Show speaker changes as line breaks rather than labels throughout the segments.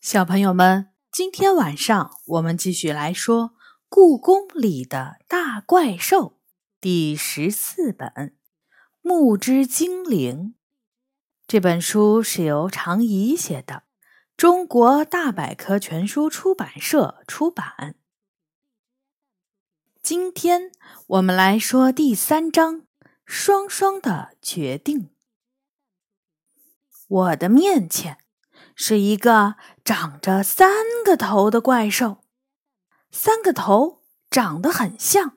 小朋友们，今天晚上我们继续来说《故宫里的大怪兽》第十四本《木之精灵》。这本书是由常怡写的，中国大百科全书出版社出版。今天我们来说第三章：双双的决定。我的面前。是一个长着三个头的怪兽，三个头长得很像，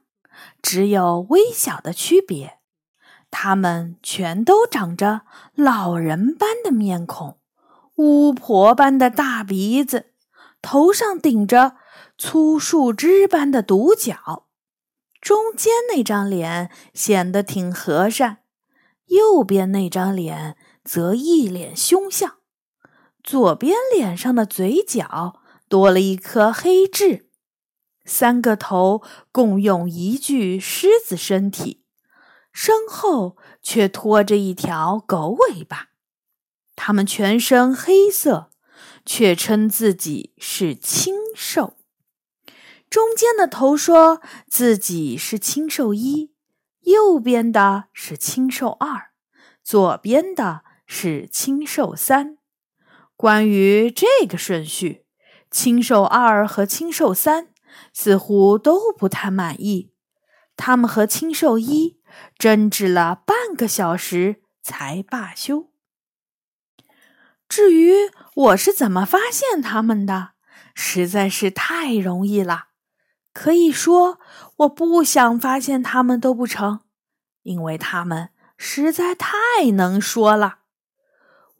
只有微小的区别。它们全都长着老人般的面孔，巫婆般的大鼻子，头上顶着粗树枝般的独角。中间那张脸显得挺和善，右边那张脸则一脸凶相。左边脸上的嘴角多了一颗黑痣，三个头共用一具狮子身体，身后却拖着一条狗尾巴。它们全身黑色，却称自己是青兽。中间的头说自己是青兽一，右边的是青兽二，左边的是青兽三。关于这个顺序，青兽二和青兽三似乎都不太满意。他们和青兽一争执了半个小时才罢休。至于我是怎么发现他们的，实在是太容易了。可以说，我不想发现他们都不成，因为他们实在太能说了。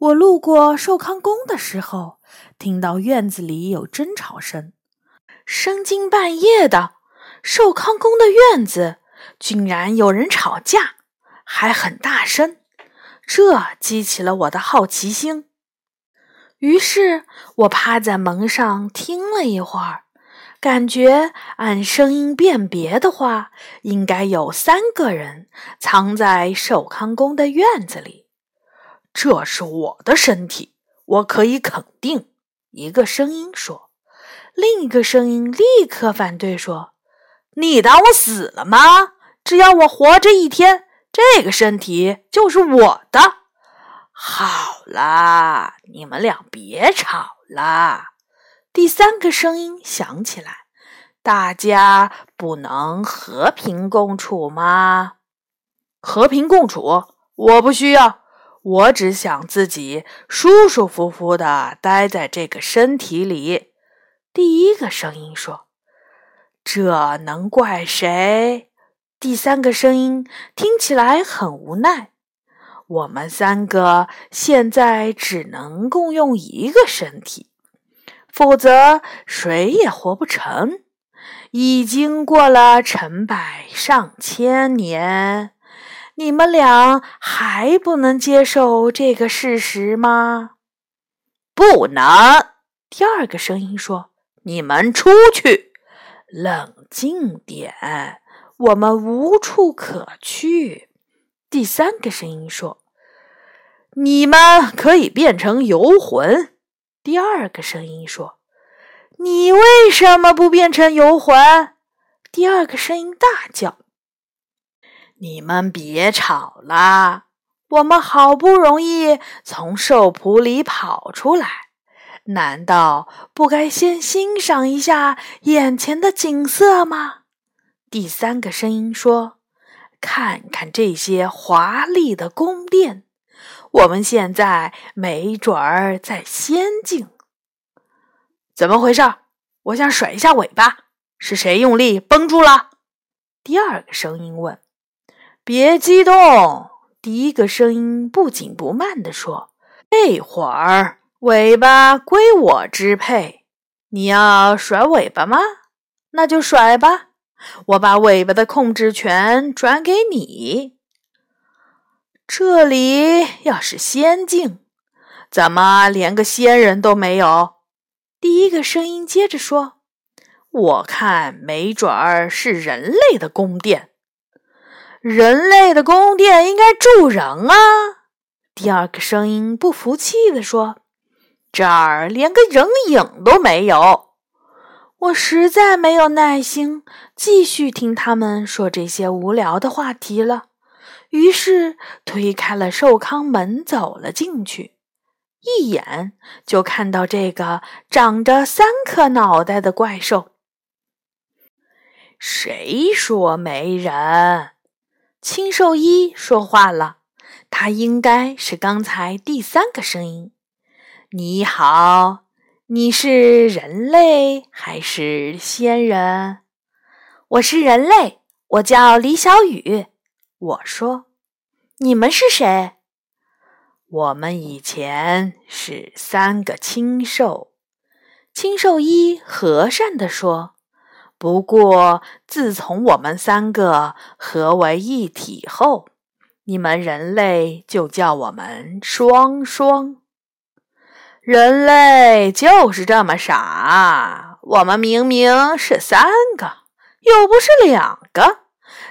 我路过寿康宫的时候，听到院子里有争吵声。深更半夜的，寿康宫的院子竟然有人吵架，还很大声，这激起了我的好奇心。于是我趴在门上听了一会儿，感觉按声音辨别的话，应该有三个人藏在寿康宫的院子里。这是我的身体，我可以肯定。一个声音说，另一个声音立刻反对说：“你当我死了吗？只要我活着一天，这个身体就是我的。”好啦，你们俩别吵了。第三个声音响起来：“大家不能和平共处吗？和平共处，我不需要。”我只想自己舒舒服服的待在这个身体里。第一个声音说：“这能怪谁？”第三个声音听起来很无奈：“我们三个现在只能共用一个身体，否则谁也活不成。已经过了成百上千年。”你们俩还不能接受这个事实吗？不能。第二个声音说：“你们出去，冷静点，我们无处可去。”第三个声音说：“你们可以变成游魂。”第二个声音说：“你为什么不变成游魂？”第二个声音大叫。你们别吵了，我们好不容易从兽圃里跑出来，难道不该先欣赏一下眼前的景色吗？第三个声音说：“看看这些华丽的宫殿，我们现在没准儿在仙境。”怎么回事？我想甩一下尾巴，是谁用力绷住了？第二个声音问。别激动，第一个声音不紧不慢地说：“这会儿尾巴归我支配，你要甩尾巴吗？那就甩吧，我把尾巴的控制权转给你。这里要是仙境，怎么连个仙人都没有？”第一个声音接着说：“我看没准儿是人类的宫殿。”人类的宫殿应该住人啊！第二个声音不服气地说：“这儿连个人影都没有。我实在没有耐心继续听他们说这些无聊的话题了，于是推开了寿康门，走了进去。一眼就看到这个长着三颗脑袋的怪兽。谁说没人？青兽医说话了，他应该是刚才第三个声音。你好，你是人类还是仙人？我是人类，我叫李小雨。我说，你们是谁？我们以前是三个青兽，青兽一和善地说：“不过自从我们三个合为一体后，你们人类就叫我们双双。人类就是这么傻，我们明明是三个，又不是两个，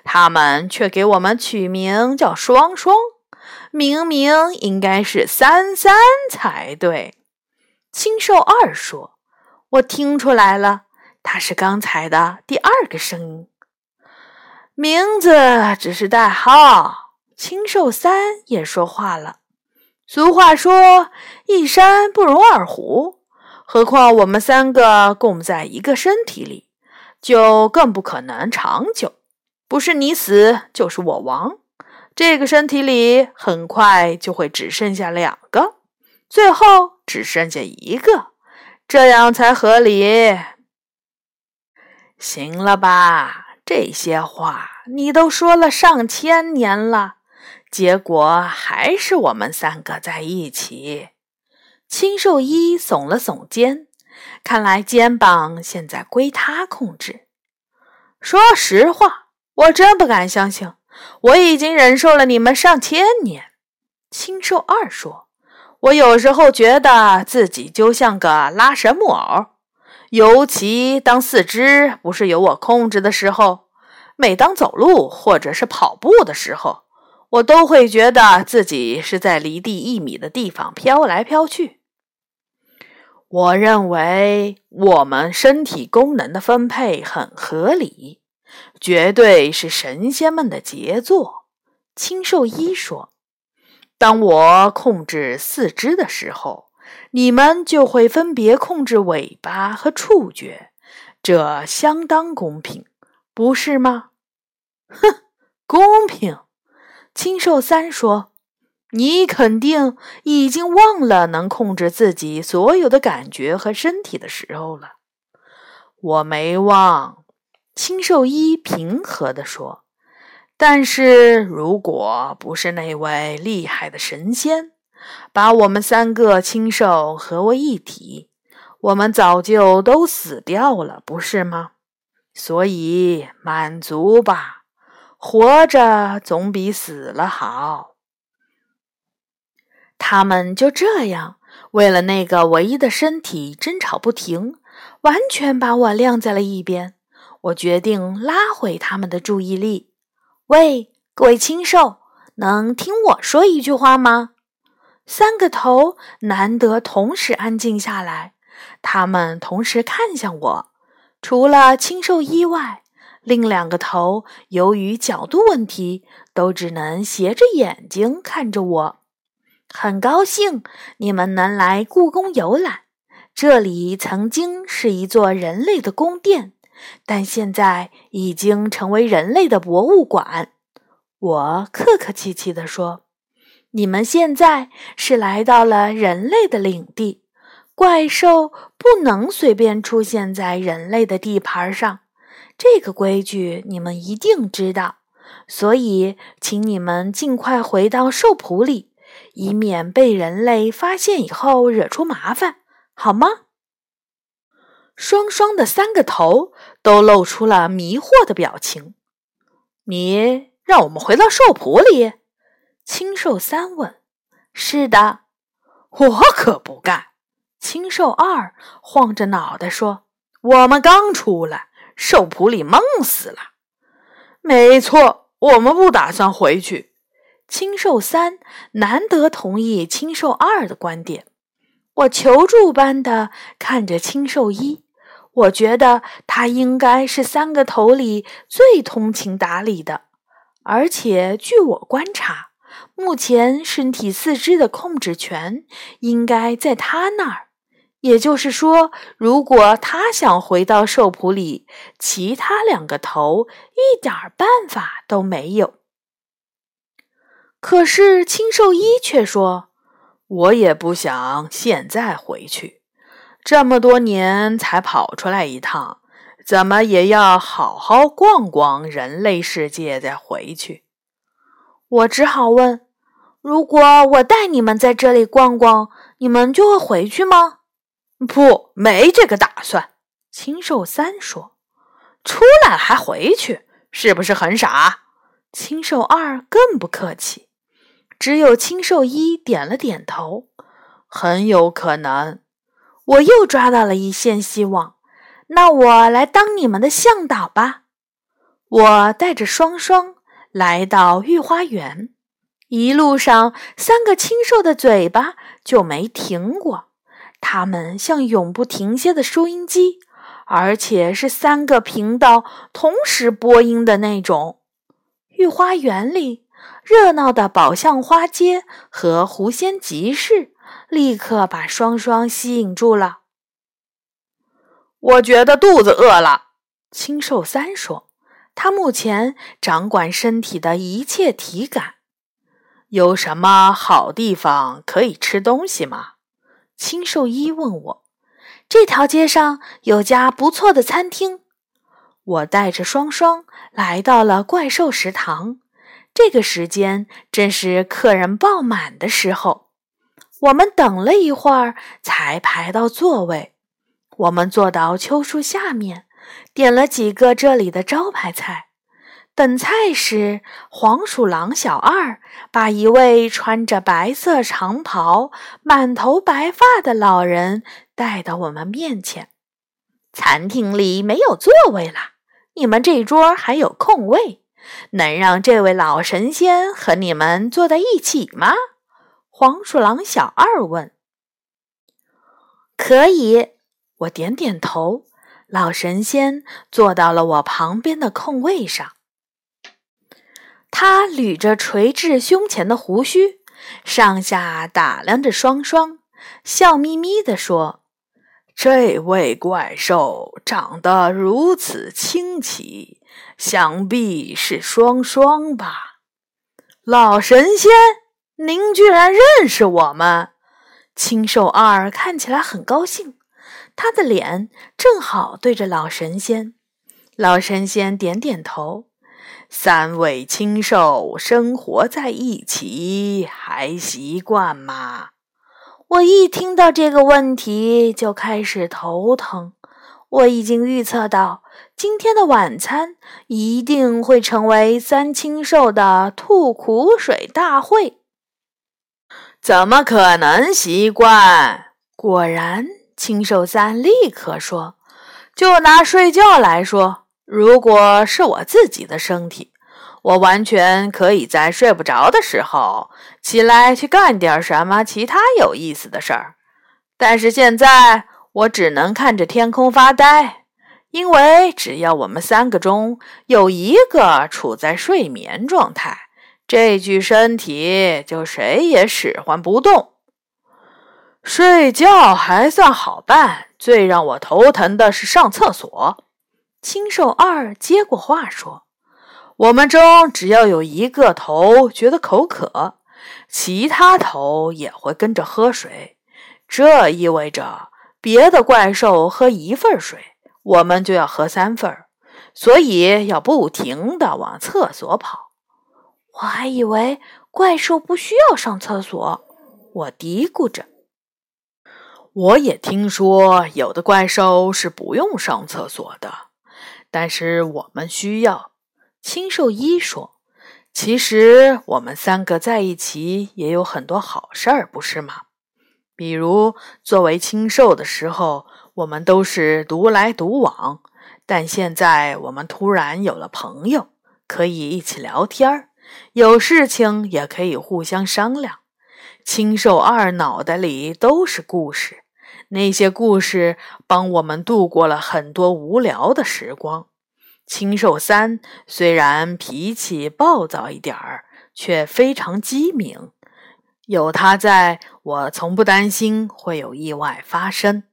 他们却给我们取名叫双双。”明明应该是三三才对，青兽二说：“我听出来了，他是刚才的第二个声音。名字只是代号。”青兽三也说话了：“俗话说，一山不容二虎，何况我们三个共在一个身体里，就更不可能长久。不是你死，就是我亡。”这个身体里很快就会只剩下两个，最后只剩下一个，这样才合理。行了吧？这些话你都说了上千年了，结果还是我们三个在一起。青兽一耸了耸肩，看来肩膀现在归他控制。说实话，我真不敢相信。我已经忍受了你们上千年，青兽二说：“我有时候觉得自己就像个拉绳木偶，尤其当四肢不是由我控制的时候，每当走路或者是跑步的时候，我都会觉得自己是在离地一米的地方飘来飘去。我认为我们身体功能的分配很合理。”绝对是神仙们的杰作，青兽一说：“当我控制四肢的时候，你们就会分别控制尾巴和触觉，这相当公平，不是吗？”哼，公平。青兽三说：“你肯定已经忘了能控制自己所有的感觉和身体的时候了。”我没忘。青兽一平和地说：“但是如果不是那位厉害的神仙把我们三个青兽合为一体，我们早就都死掉了，不是吗？所以满足吧，活着总比死了好。”他们就这样为了那个唯一的身体争吵不停，完全把我晾在了一边。我决定拉回他们的注意力。喂，各位青兽，能听我说一句话吗？三个头难得同时安静下来，他们同时看向我。除了青兽一外，另两个头由于角度问题，都只能斜着眼睛看着我。很高兴你们能来故宫游览，这里曾经是一座人类的宫殿。但现在已经成为人类的博物馆。我客客气气地说：“你们现在是来到了人类的领地，怪兽不能随便出现在人类的地盘上，这个规矩你们一定知道。所以，请你们尽快回到兽圃里，以免被人类发现以后惹出麻烦，好吗？”双双的三个头都露出了迷惑的表情。你让我们回到兽圃里？青兽三问。是的，我可不干。青兽二晃着脑袋说：“我们刚出来，兽圃里闷死了。”没错，我们不打算回去。青兽三难得同意青兽二的观点。我求助般的看着青兽一，我觉得他应该是三个头里最通情达理的，而且据我观察，目前身体四肢的控制权应该在他那儿。也就是说，如果他想回到兽谱里，其他两个头一点办法都没有。可是青兽医却说。
我也不想现在回去，这么多年才跑出来一趟，怎么也要好好逛逛人类世界再回去。
我只好问：如果我带你们在这里逛逛，你们就会回去吗？
不，没这个打算。
青兽三说：“
出来还回去，是不是很傻？”
青兽二更不客气。只有青兽一点了点头，
很有可能。
我又抓到了一线希望，那我来当你们的向导吧。我带着双双来到御花园，一路上三个清瘦的嘴巴就没停过，它们像永不停歇的收音机，而且是三个频道同时播音的那种。御花园里。热闹的宝相花街和狐仙集市立刻把双双吸引住了。
我觉得肚子饿了，
清瘦三说：“他目前掌管身体的一切体感。
有什么好地方可以吃东西吗？”
青兽一问我：“这条街上有家不错的餐厅。”我带着双双来到了怪兽食堂。这个时间正是客人爆满的时候，我们等了一会儿才排到座位。我们坐到秋树下面，点了几个这里的招牌菜。等菜时，黄鼠狼小二把一位穿着白色长袍、满头白发的老人带到我们面前。餐厅里没有座位了，你们这桌还有空位。能让这位老神仙和你们坐在一起吗？黄鼠狼小二问。可以，我点点头。老神仙坐到了我旁边的空位上。他捋着垂至胸前的胡须，上下打量着双双，笑眯眯地说：“
这位怪兽长得如此清奇。”想必是双双吧，老神仙，您居然认识我们！
青兽二看起来很高兴，他的脸正好对着老神仙。老神仙点点头：“
三位青兽生活在一起，还习惯吗？”
我一听到这个问题就开始头疼。我已经预测到今天的晚餐一定会成为三清兽的吐苦水大会。
怎么可能习惯？
果然，青兽三立刻说：“
就拿睡觉来说，如果是我自己的身体，我完全可以在睡不着的时候起来去干点什么其他有意思的事儿。但是现在……”我只能看着天空发呆，因为只要我们三个中有一个处在睡眠状态，这具身体就谁也使唤不动。睡觉还算好办，最让我头疼的是上厕所。
青兽二接过话说：“
我们中只要有一个头觉得口渴，其他头也会跟着喝水，这意味着。”别的怪兽喝一份水，我们就要喝三份，所以要不停地往厕所跑。
我还以为怪兽不需要上厕所，我嘀咕着。
我也听说有的怪兽是不用上厕所的，但是我们需要。
青兽一说：“
其实我们三个在一起也有很多好事儿，不是吗？”比如，作为青兽的时候，我们都是独来独往；但现在我们突然有了朋友，可以一起聊天儿，有事情也可以互相商量。青兽二脑袋里都是故事，那些故事帮我们度过了很多无聊的时光。青兽三虽然脾气暴躁一点儿，却非常机敏，有他在，我从不担心会有意外发生。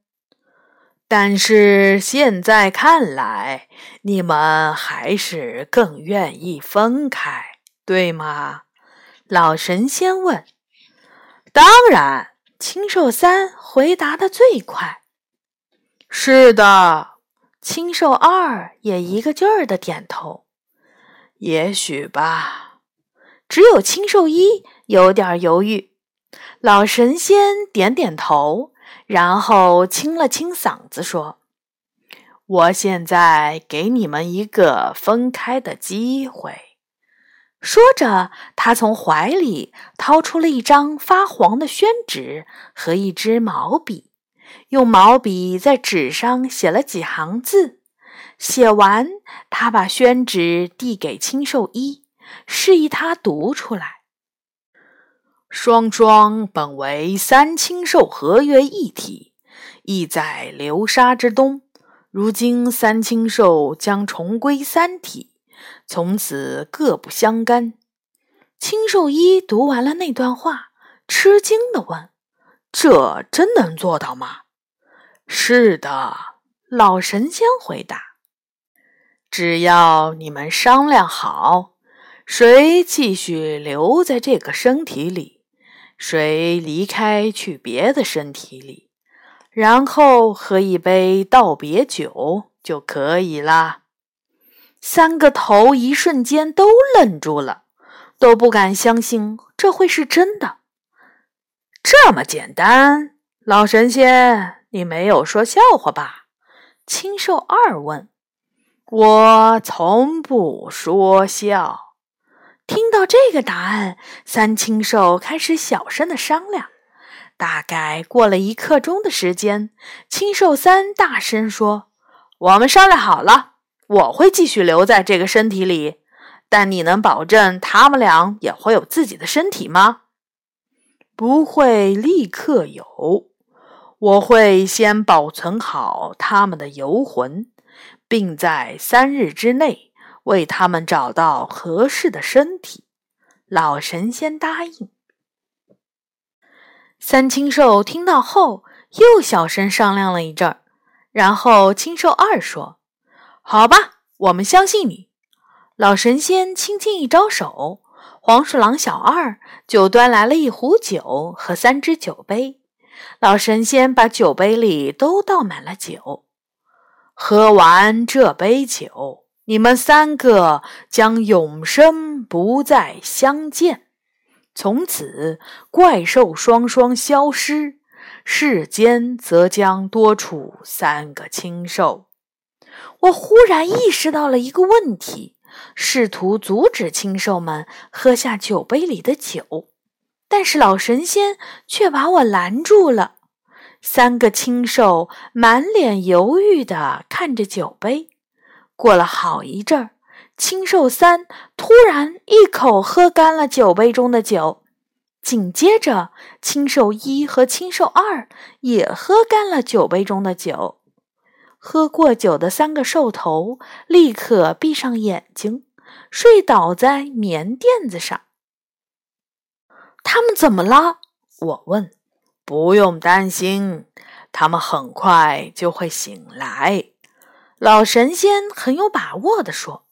但是现在看来，你们还是更愿意分开，对吗？老神仙问。
当然，青兽三回答的最快。
是的，
青兽二也一个劲儿的点头。
也许吧。
只有青兽一有点犹豫。老神仙点点头。然后清了清嗓子说：“
我现在给你们一个分开的机会。”
说着，他从怀里掏出了一张发黄的宣纸和一支毛笔，用毛笔在纸上写了几行字。写完，他把宣纸递给青兽一，示意他读出来。
双双本为三青兽合约一体，意在流沙之东。如今三青兽将重归三体，从此各不相干。
青兽一读完了那段话，吃惊地问：“
这真能做到吗？”“
是的。”老神仙回答，“
只要你们商量好，谁继续留在这个身体里。”谁离开去别的身体里，然后喝一杯道别酒就可以啦。
三个头一瞬间都愣住了，都不敢相信这会是真的。
这么简单？老神仙，你没有说笑话吧？
青兽二问。
我从不说笑。
听到这个答案，三青兽开始小声的商量。大概过了一刻钟的时间，青兽三大声说：“
我们商量好了，我会继续留在这个身体里，但你能保证他们俩也会有自己的身体吗？”“不会立刻有，我会先保存好他们的游魂，并在三日之内。”为他们找到合适的身体，
老神仙答应。三青兽听到后，又小声商量了一阵儿，然后青兽二说：“好吧，我们相信你。”老神仙轻轻一招手，黄鼠狼小二就端来了一壶酒和三只酒杯。老神仙把酒杯里都倒满了酒，
喝完这杯酒。你们三个将永生不再相见，从此怪兽双双消失，世间则将多出三个青兽。
我忽然意识到了一个问题，试图阻止青兽们喝下酒杯里的酒，但是老神仙却把我拦住了。三个青兽满脸犹豫地看着酒杯。过了好一阵儿，青兽三突然一口喝干了酒杯中的酒，紧接着青兽一和青兽二也喝干了酒杯中的酒。喝过酒的三个兽头立刻闭上眼睛，睡倒在棉垫子上。
他们怎么了？我问。不用担心，他们很快就会醒来。
老神仙很有把握地说：“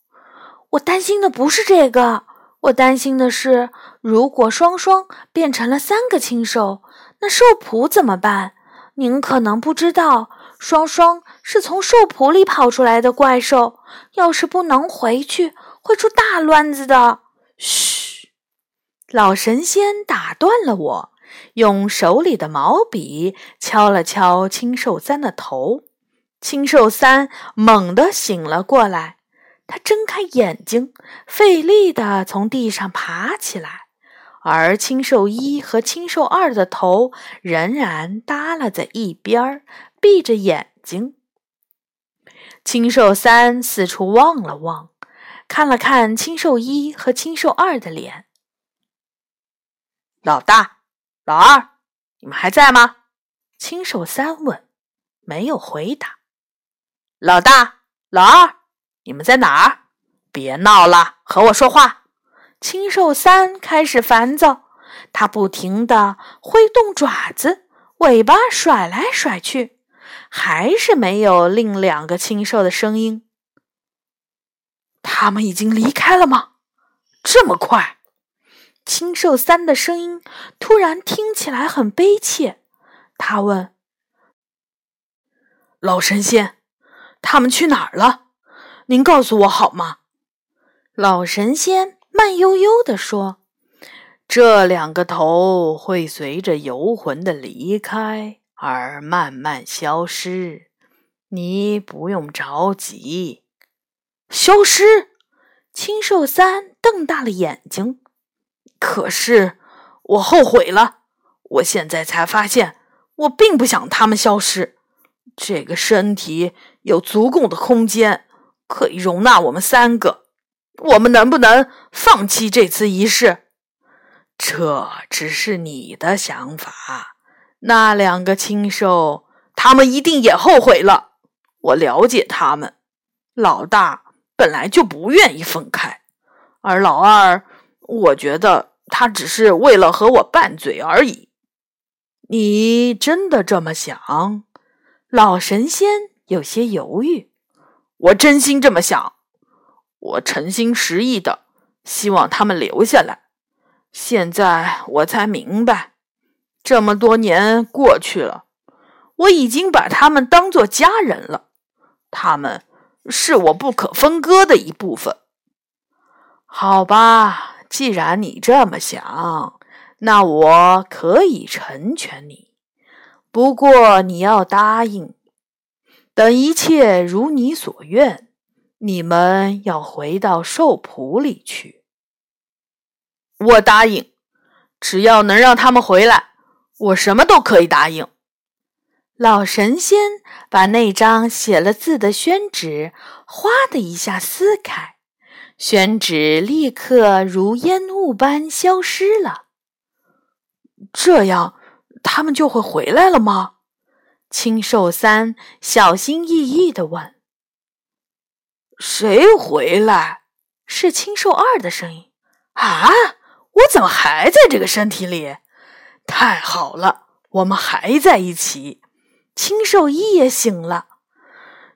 我担心的不是这个，我担心的是，如果双双变成了三个青兽，那兽谱怎么办？您可能不知道，双双是从兽谱里跑出来的怪兽，要是不能回去，会出大乱子的。”嘘，老神仙打断了我，用手里的毛笔敲了敲青兽三的头。青兽三猛地醒了过来，他睁开眼睛，费力地从地上爬起来，而青兽一和青兽二的头仍然耷拉在一边儿，闭着眼睛。青兽三四处望了望，看了看青兽一和青兽二的脸。
老大，老二，你们还在吗？青兽三问，没有回答。老大、老二，你们在哪儿？别闹了，和我说话。青兽三开始烦躁，他不停地挥动爪子，尾巴甩来甩去，还是没有另两个青兽的声音。他们已经离开了吗？这么快？青兽三的声音突然听起来很悲切，他问：“老神仙，他们去哪儿了？您告诉我好吗？”老神仙慢悠悠地说：“这两个头会随着游魂的离开而慢慢消失，你不用着急。”消失？青兽三瞪大了眼睛。可是我后悔了，我现在才发现，我并不想他们消失。这个身体有足够的空间，可以容纳我们三个。我们能不能放弃这次仪式？这只是你的想法。那两个青兽，他们一定也后悔了。我了解他们。老大本来就不愿意分开，而老二。我觉得他只是为了和我拌嘴而已。你真的这么想？老神仙有些犹豫。我真心这么想，我诚心实意的希望他们留下来。现在我才明白，这么多年过去了，我已经把他们当做家人了。他们是我不可分割的一部分。好吧。既然你这么想，那我可以成全你。不过你要答应，等一切如你所愿，你们要回到兽圃里去。我答应，只要能让他们回来，我什么都可以答应。老神仙把那张写了字的宣纸哗的一下撕开。宣纸立刻如烟雾般消失了。这样，他们就会回来了吗？青兽三小心翼翼地问。“谁回来？”是青兽二的声音。“啊，我怎么还在这个身体里？太好了，我们还在一起。”青兽一也醒了。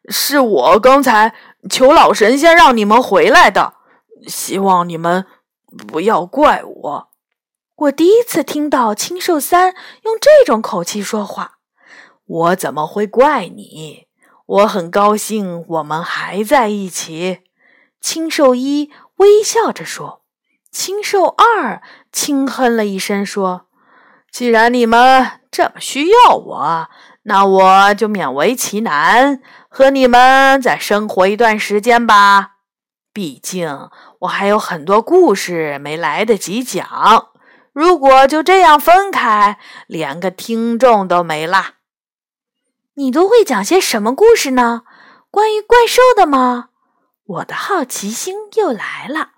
是我刚才。求老神仙让你们回来的，希望你们不要怪我。我第一次听到青兽三用这种口气说话，我怎么会怪你？我很高兴我们还在一起。青兽一微笑着说。青兽二轻哼了一声说：“既然你们这么需要我，那我就勉为其难。”和你们再生活一段时间吧，毕竟我还有很多故事没来得及讲。如果就这样分开，连个听众都没啦。你都会讲些什么故事呢？关于怪兽的吗？我的好奇心又来了。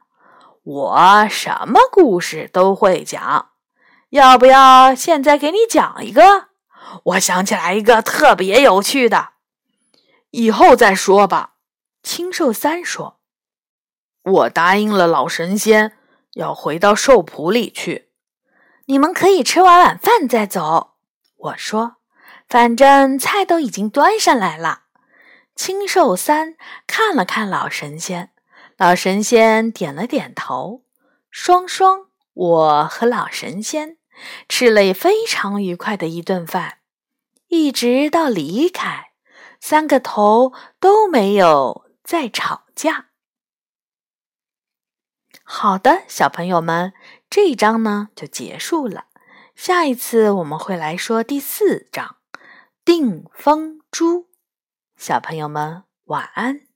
我什么故事都会讲，要不要现在给你讲一个？我想起来一个特别有趣的。以后再说吧。青兽三说：“我答应了老神仙，要回到兽圃里去。你们可以吃完晚饭再走。”我说：“反正菜都已经端上来了。”青兽三看了看老神仙，老神仙点了点头。双双，我和老神仙吃了非常愉快的一顿饭，一直到离开。三个头都没有再吵架。好的，小朋友们，这一章呢就结束了。下一次我们会来说第四章《定风珠》。小朋友们晚安。